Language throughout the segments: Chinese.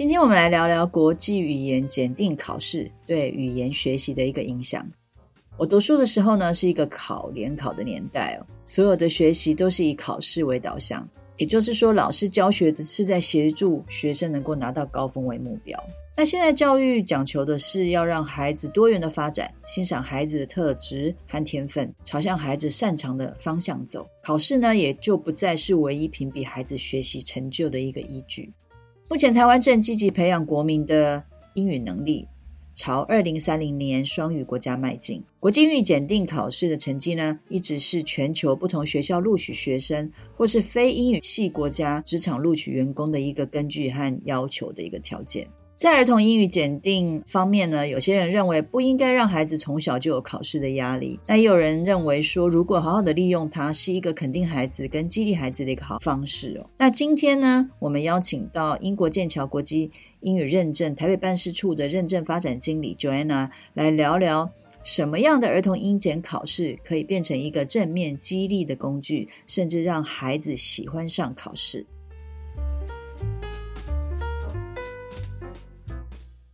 今天我们来聊聊国际语言检定考试对语言学习的一个影响。我读书的时候呢，是一个考联考的年代哦，所有的学习都是以考试为导向，也就是说，老师教学的是在协助学生能够拿到高分为目标。那现在教育讲求的是要让孩子多元的发展，欣赏孩子的特质和天分，朝向孩子擅长的方向走。考试呢，也就不再是唯一评比孩子学习成就的一个依据。目前，台湾正积极培养国民的英语能力，朝二零三零年双语国家迈进。国际英语检定考试的成绩呢，一直是全球不同学校录取学生或是非英语系国家职场录取员工的一个根据和要求的一个条件。在儿童英语检定方面呢，有些人认为不应该让孩子从小就有考试的压力，那也有人认为说，如果好好的利用它，是一个肯定孩子跟激励孩子的一个好方式哦。那今天呢，我们邀请到英国剑桥国际英语认证台北办事处的认证发展经理 Joanna 来聊聊，什么样的儿童英检考试可以变成一个正面激励的工具，甚至让孩子喜欢上考试。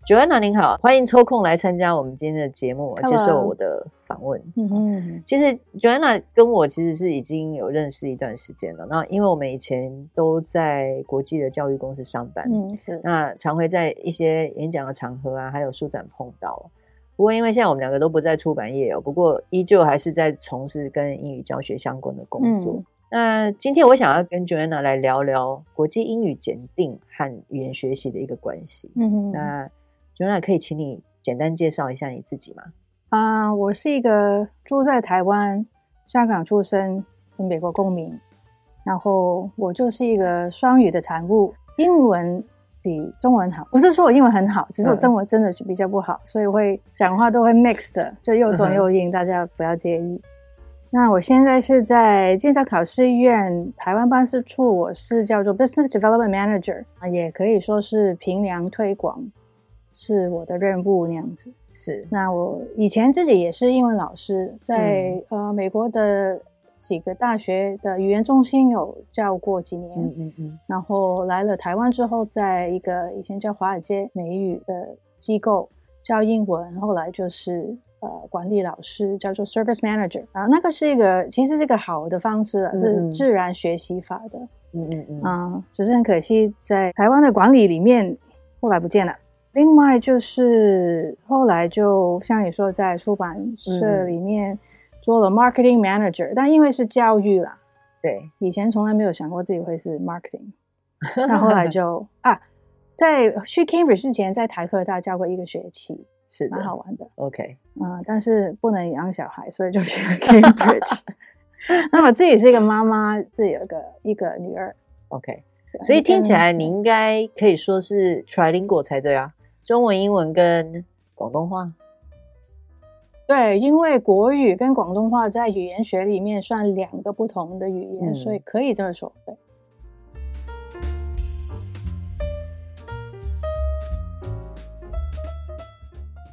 Joanna 您好，欢迎抽空来参加我们今天的节目，接受我的访问。嗯嗯，其实 Joanna 跟我其实是已经有认识一段时间了。那因为我们以前都在国际的教育公司上班，嗯，那常会在一些演讲的场合啊，还有书展碰到。不过因为现在我们两个都不在出版业哦，不过依旧还是在从事跟英语教学相关的工作。嗯、那今天我想要跟 Joanna 来聊聊国际英语检定和语言学习的一个关系。嗯哼，那。Joanna 可以请你简单介绍一下你自己吗？啊，uh, 我是一个住在台湾、香港出生跟美国公民，然后我就是一个双语的产物，英文比中文好。不是说我英文很好，只是我中文真的是比较不好，嗯、所以会讲话都会 mixed，就又中又英，嗯、大家不要介意。那我现在是在剑桥考试院台湾办事处，我是叫做 Business Development Manager，啊，也可以说是评量推广。是我的任务那样子。是，那我以前自己也是英文老师，在、嗯、呃美国的几个大学的语言中心有教过几年。嗯嗯嗯。然后来了台湾之后，在一个以前叫华尔街美语的机构教英文，后来就是呃管理老师，叫做 Service Manager 啊。那个是一个其实是一个好的方式，嗯、是自然学习法的。嗯嗯嗯。啊，只是很可惜，在台湾的管理里面后来不见了。另外就是后来就像你说，在出版社里面做了 marketing manager，、嗯、但因为是教育啦，对，以前从来没有想过自己会是 marketing，那后来就 啊，在去 Cambridge 之前，在台科大教过一个学期，是蛮好玩的。OK，嗯，但是不能养小孩，所以就去了 Cambridge。那我自己是一个妈妈，自己有个一个女儿。OK，所以听起来你应该可以说是 trilingual 才对啊。中文、英文跟广东话，对，因为国语跟广东话在语言学里面算两个不同的语言，嗯、所以可以这么说。对。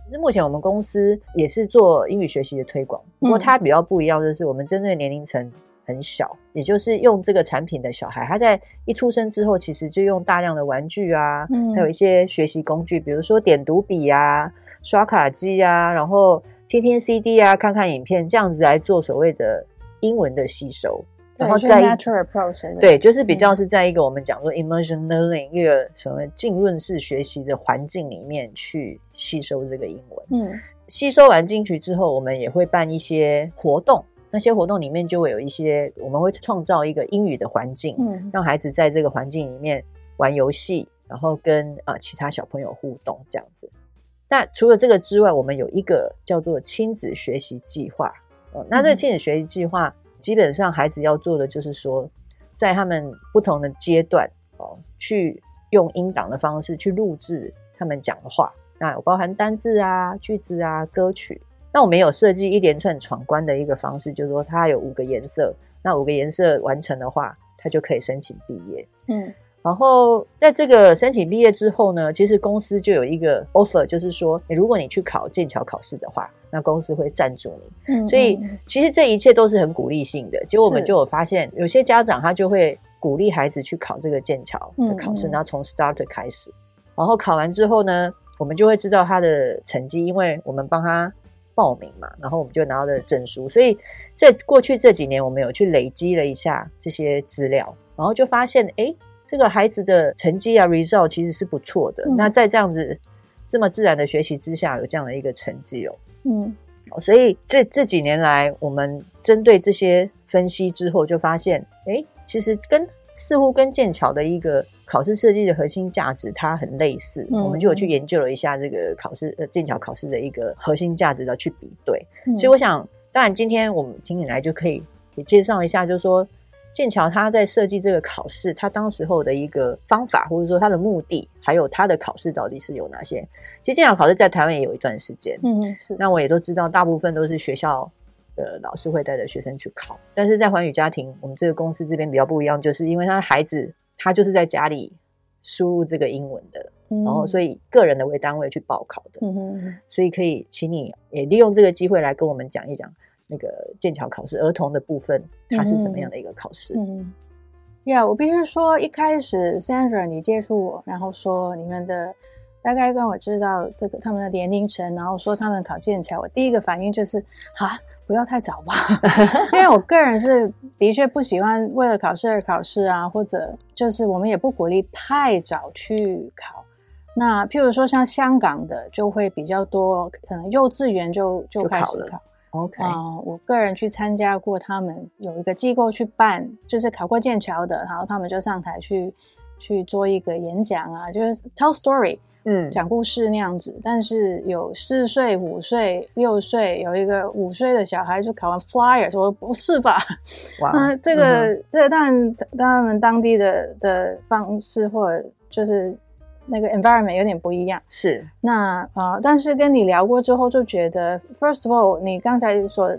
其实目前我们公司也是做英语学习的推广，不过它比较不一样的是，我们针对年龄层。很小，也就是用这个产品的小孩，他在一出生之后，其实就用大量的玩具啊，嗯、还有一些学习工具，比如说点读笔啊、刷卡机啊，然后听听 CD 啊、看看影片，这样子来做所谓的英文的吸收。然后在 natural approach，对，就是比较是在一个我们讲说 immersion learning、嗯、一个什么浸润式学习的环境里面去吸收这个英文。嗯，吸收完进去之后，我们也会办一些活动。那些活动里面就会有一些，我们会创造一个英语的环境，嗯，让孩子在这个环境里面玩游戏，然后跟呃其他小朋友互动这样子。那除了这个之外，我们有一个叫做亲子学习计划。哦，那这个亲子学习计划基本上孩子要做的就是说，在他们不同的阶段哦，去用音档的方式去录制他们讲的话，那有包含单字啊、句子啊、歌曲。那我们有设计一连串闯关的一个方式，就是说它有五个颜色，那五个颜色完成的话，它就可以申请毕业。嗯。然后在这个申请毕业之后呢，其实公司就有一个 offer，就是说，如果你去考剑桥考试的话，那公司会赞助你。嗯，所以其实这一切都是很鼓励性的。结果我们就有发现，有些家长他就会鼓励孩子去考这个剑桥的考试，然后从 start 开始，然后考完之后呢，我们就会知道他的成绩，因为我们帮他报名嘛，然后我们就拿到了证书。所以在过去这几年，我们有去累积了一下这些资料，然后就发现，哎。这个孩子的成绩啊，result 其实是不错的。嗯、那在这样子这么自然的学习之下，有这样的一个成绩哦。嗯，所以这这几年来，我们针对这些分析之后，就发现，哎，其实跟似乎跟剑桥的一个考试设计的核心价值它很类似。嗯、我们就有去研究了一下这个考试呃剑桥考试的一个核心价值的去比对。嗯、所以我想，当然今天我们听你来就可以也介绍一下，就是说。剑桥他在设计这个考试，他当时候的一个方法，或者说他的目的，还有他的考试到底是有哪些？其实剑桥考试在台湾也有一段时间，嗯，是。那我也都知道，大部分都是学校的老师会带着学生去考。但是在寰宇家庭，我们这个公司这边比较不一样，就是因为他的孩子他就是在家里输入这个英文的，嗯、然后所以个人的为单位去报考的，所以可以请你也利用这个机会来跟我们讲一讲。那个剑桥考试儿童的部分，它是什么样的一个考试？嗯，呀、我必须说，一开始 Sandra 你接触我，然后说你们的大概跟我知道这个他们的年龄层，然后说他们考剑桥，我第一个反应就是啊，不要太早吧，因为我个人是的确不喜欢为了考试而考试啊，或者就是我们也不鼓励太早去考。那譬如说像香港的就会比较多，可能幼稚园就就开始考。OK 啊、呃，我个人去参加过，他们有一个机构去办，就是考过剑桥的，然后他们就上台去去做一个演讲啊，就是 tell story，嗯，讲故事那样子。但是有四岁、五岁、六岁，有一个五岁的小孩就考完 flyer，说不是吧？哇，那这个、嗯、这个当然他们当地的的方式或者就是。那个 environment 有点不一样，是那啊、呃，但是跟你聊过之后，就觉得 first of all，你刚才所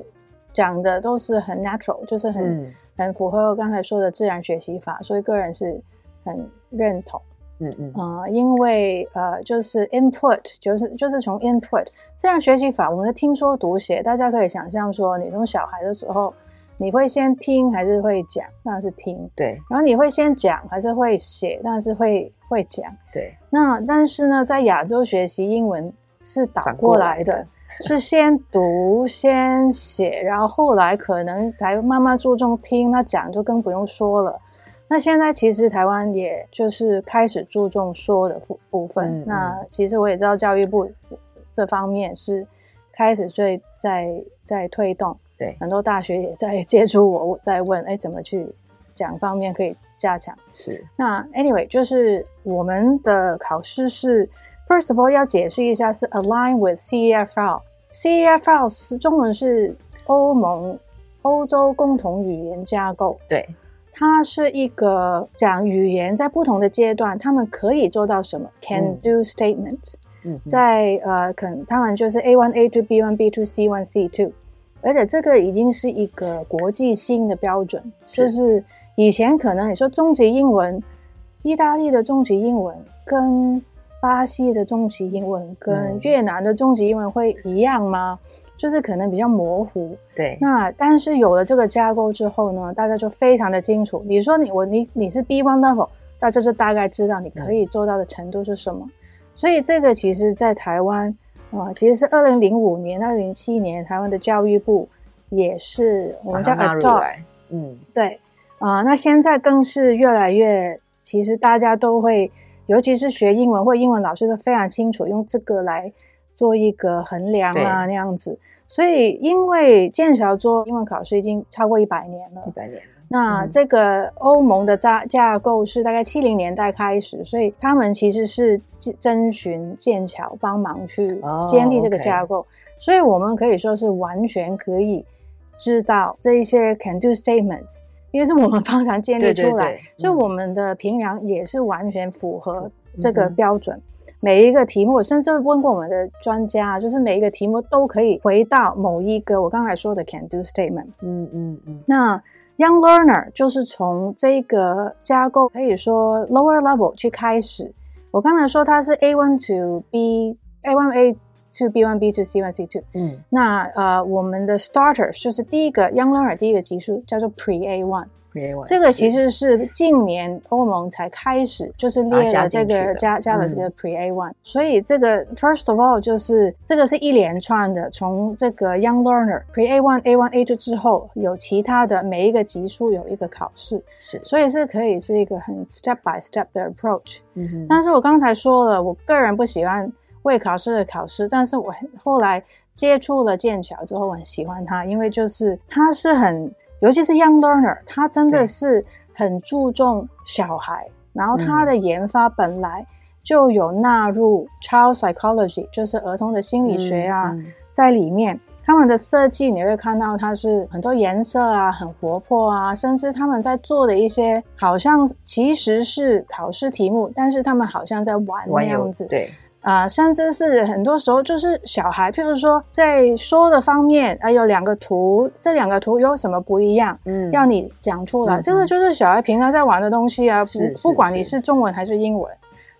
讲的都是很 natural，就是很、嗯、很符合我刚才说的自然学习法，所以个人是很认同。嗯嗯啊、呃，因为呃，就是 input，就是就是从 input 这样学习法，我们的听说读写，大家可以想象说，你从小孩的时候。你会先听还是会讲？那是听。对。然后你会先讲还是会写？那是会会讲。对。那但是呢，在亚洲学习英文是倒过来的，来的是先读先写，然后后来可能才慢慢注重听。那讲就更不用说了。那现在其实台湾也就是开始注重说的部部分。那其实我也知道教育部这方面是开始最在在推动。对，很多大学也在接触我，我在问，哎，怎么去讲方面可以加强？是。那 anyway，就是我们的考试是，first of all 要解释一下，是 align with CEFL。CEFL 是中文是欧盟欧洲共同语言架构。对，它是一个讲语言在不同的阶段，他们可以做到什么？Can do statements。嗯。在呃，可能他们就是 A one、A two、B one、B two、C one、C two。而且这个已经是一个国际性的标准，是就是以前可能你说中级英文，意大利的中级英文跟巴西的中级英文跟越南的中级英文会一样吗？嗯、就是可能比较模糊。对。那但是有了这个架构之后呢，大家就非常的清楚。你说你我你你是 B one level，大家就大概知道你可以做到的程度是什么。嗯、所以这个其实在台湾。啊，其实是二零零五年、二零零七年，台湾的教育部也是我们叫 adopt，嗯，对啊、呃，那现在更是越来越，其实大家都会，尤其是学英文或英文老师都非常清楚用这个来做一个衡量啊，那样子。所以，因为剑桥做英文考试已经超过一百年了，一百年。那这个欧盟的架架构是大概七零年代开始，所以他们其实是征询剑桥帮忙去建立这个架构，oh. 所以我们可以说是完全可以知道这一些 can do statements 因为是我们 方常建立出来，对对对，所以我们的评量也是完全符合这个标准。嗯、每一个题目，甚至问过我们的专家，就是每一个题目都可以回到某一个我刚才说的 can do statement。嗯嗯嗯。那 young learner 就是从这个架构可以说 lower level 去开始。我刚才说它是 A one to B A one A。to B one B to C one C two，嗯，那呃，我们的 starters 就是第一个 young learner 第一个级数叫做 Pre A one，Pre 这个其实是近年欧盟才开始就是列了这个加加了这个 Pre A one，所以这个 first of all 就是这个是一连串的，从这个 young learner Pre A one A one A two 之后有其他的每一个级数有一个考试，是，所以是可以是一个很 step by step 的 approach，嗯哼，但是我刚才说了，我个人不喜欢。为考试的考试，但是我后来接触了剑桥之后，我很喜欢它，因为就是它是很，尤其是 young learner，他真的是很注重小孩，然后他的研发本来就有纳入 child psychology，就是儿童的心理学啊，嗯嗯、在里面。他们的设计你会看到它是很多颜色啊，很活泼啊，甚至他们在做的一些好像其实是考试题目，但是他们好像在玩那样子，对。啊、呃，甚至是很多时候就是小孩，譬如说在说的方面，啊、呃，有两个图，这两个图有什么不一样？嗯，要你讲出来。嗯、这个就是小孩平常在玩的东西啊，不不管你是中文还是英文，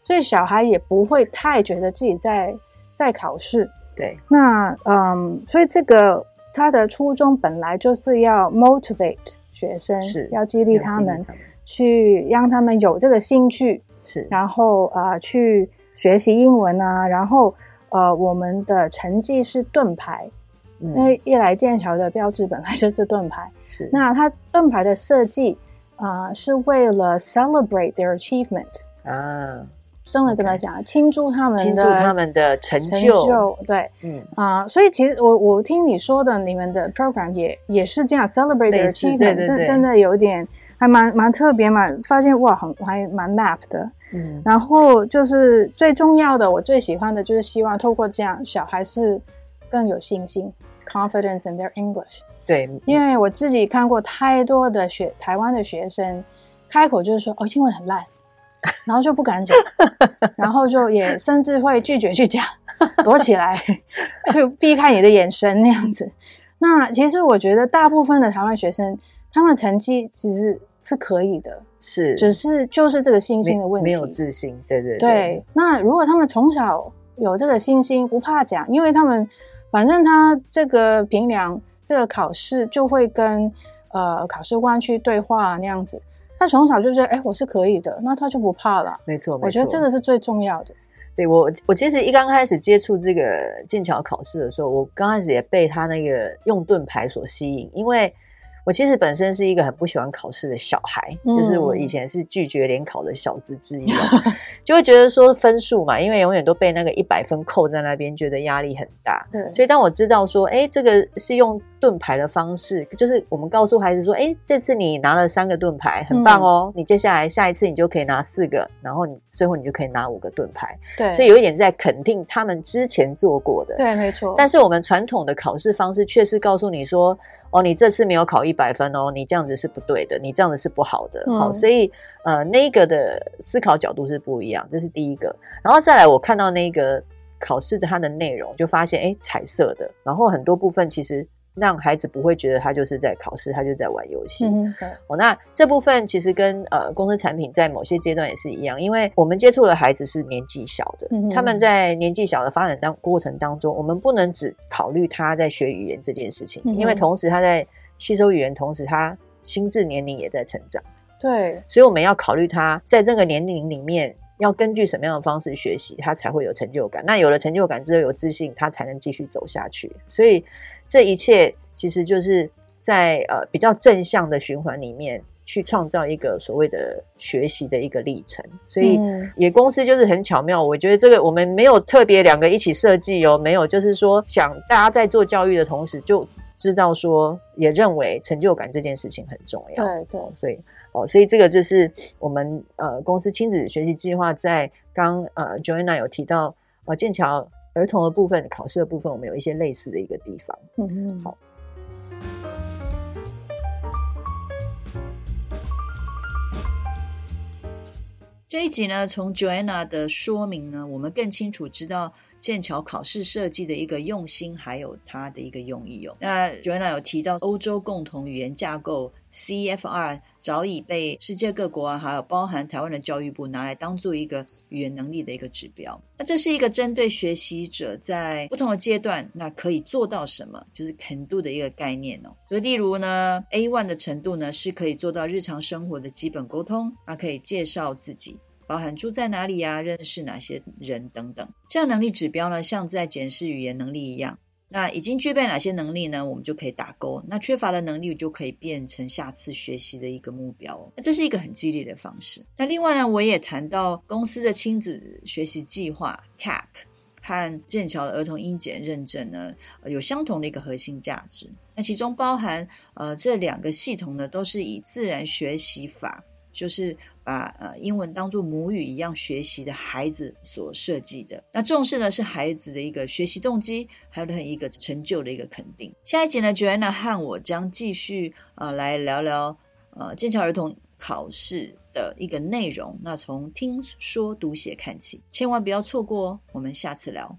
所以小孩也不会太觉得自己在在考试。对，那嗯，所以这个他的初衷本来就是要 motivate 学生，是要激励他们，去让他们有这个兴趣，是，然后啊、呃、去。学习英文啊，然后呃，我们的成绩是盾牌，嗯、因为一来剑桥的标志本来就是盾牌，是。那它盾牌的设计啊、呃，是为了 celebrate their achievement 啊，中文怎么讲？庆祝他们的庆祝他们的成就，成就对，嗯。啊、呃，所以其实我我听你说的，你们的 program 也也是这样 celebrate their achievement，真真的有点还蛮蛮特别嘛，发现哇，很还蛮 map 的。嗯，然后就是最重要的，我最喜欢的就是希望透过这样，小孩是更有信心，confidence in their English。对，因为我自己看过太多的学台湾的学生，开口就是说哦，英文很烂，然后就不敢讲，然后就也甚至会拒绝去讲，躲起来，就避开你的眼神那样子。那其实我觉得大部分的台湾学生，他们成绩其实是可以的。是，只是就是这个信心的问题，没，没有自信，对对对，对。那如果他们从小有这个信心，不怕讲，因为他们反正他这个评量这个考试就会跟呃考试官去对话那样子，他从小就觉得哎，我是可以的，那他就不怕了。没错，没错，我觉得这个是最重要的。对，我，我其实一刚开始接触这个剑桥考试的时候，我刚开始也被他那个用盾牌所吸引，因为。我其实本身是一个很不喜欢考试的小孩，嗯、就是我以前是拒绝联考的小子之一，就会觉得说分数嘛，因为永远都被那个一百分扣在那边，觉得压力很大。对，所以当我知道说，哎，这个是用盾牌的方式，就是我们告诉孩子说，哎，这次你拿了三个盾牌，很棒哦，嗯、你接下来下一次你就可以拿四个，然后你最后你就可以拿五个盾牌。对，所以有一点在肯定他们之前做过的。对，没错。但是我们传统的考试方式却是告诉你说。哦，你这次没有考一百分哦，你这样子是不对的，你这样子是不好的。好、嗯，所以呃，那个的思考角度是不一样，这是第一个。然后再来，我看到那个考试的它的内容，就发现哎，彩色的，然后很多部分其实。让孩子不会觉得他就是在考试，他就在玩游戏。嗯，对。哦，那这部分其实跟呃公司产品在某些阶段也是一样，因为我们接触的孩子是年纪小的，嗯、他们在年纪小的发展当过程当中，我们不能只考虑他在学语言这件事情，嗯、因为同时他在吸收语言，同时他心智年龄也在成长。对，所以我们要考虑他在这个年龄里面要根据什么样的方式学习，他才会有成就感。那有了成就感之后，有自信，他才能继续走下去。所以。这一切其实就是在呃比较正向的循环里面去创造一个所谓的学习的一个历程，所以也公司就是很巧妙。我觉得这个我们没有特别两个一起设计哦，没有，就是说想大家在做教育的同时就知道说，也认为成就感这件事情很重要。对对，所以哦，所以这个就是我们呃公司亲子学习计划，在刚呃 Joanna 有提到呃剑桥儿童的部分考试的部分，我们有一些类似的一个地方。好，这一集呢，从 Joanna 的说明呢，我们更清楚知道。剑桥考试设计的一个用心，还有它的一个用意哦。那 Joanna 有提到欧洲共同语言架构 CFR 早已被世界各国啊，还有包含台湾的教育部拿来当做一个语言能力的一个指标。那这是一个针对学习者在不同的阶段，那可以做到什么，就是 can do 的一个概念哦。所以，例如呢，A1 的程度呢，是可以做到日常生活的基本沟通，那可以介绍自己。包含住在哪里呀、啊，认识哪些人等等，这样能力指标呢，像在检视语言能力一样。那已经具备哪些能力呢？我们就可以打勾。那缺乏的能力就可以变成下次学习的一个目标。那这是一个很激励的方式。那另外呢，我也谈到公司的亲子学习计划 CAP 和剑桥的儿童英检认证呢，有相同的一个核心价值。那其中包含呃这两个系统呢，都是以自然学习法。就是把呃英文当做母语一样学习的孩子所设计的，那重视呢是孩子的一个学习动机，还有他一个成就的一个肯定。下一集呢，Joanna 和我将继续呃来聊聊呃剑桥儿童考试的一个内容，那从听说读写看起，千万不要错过哦。我们下次聊。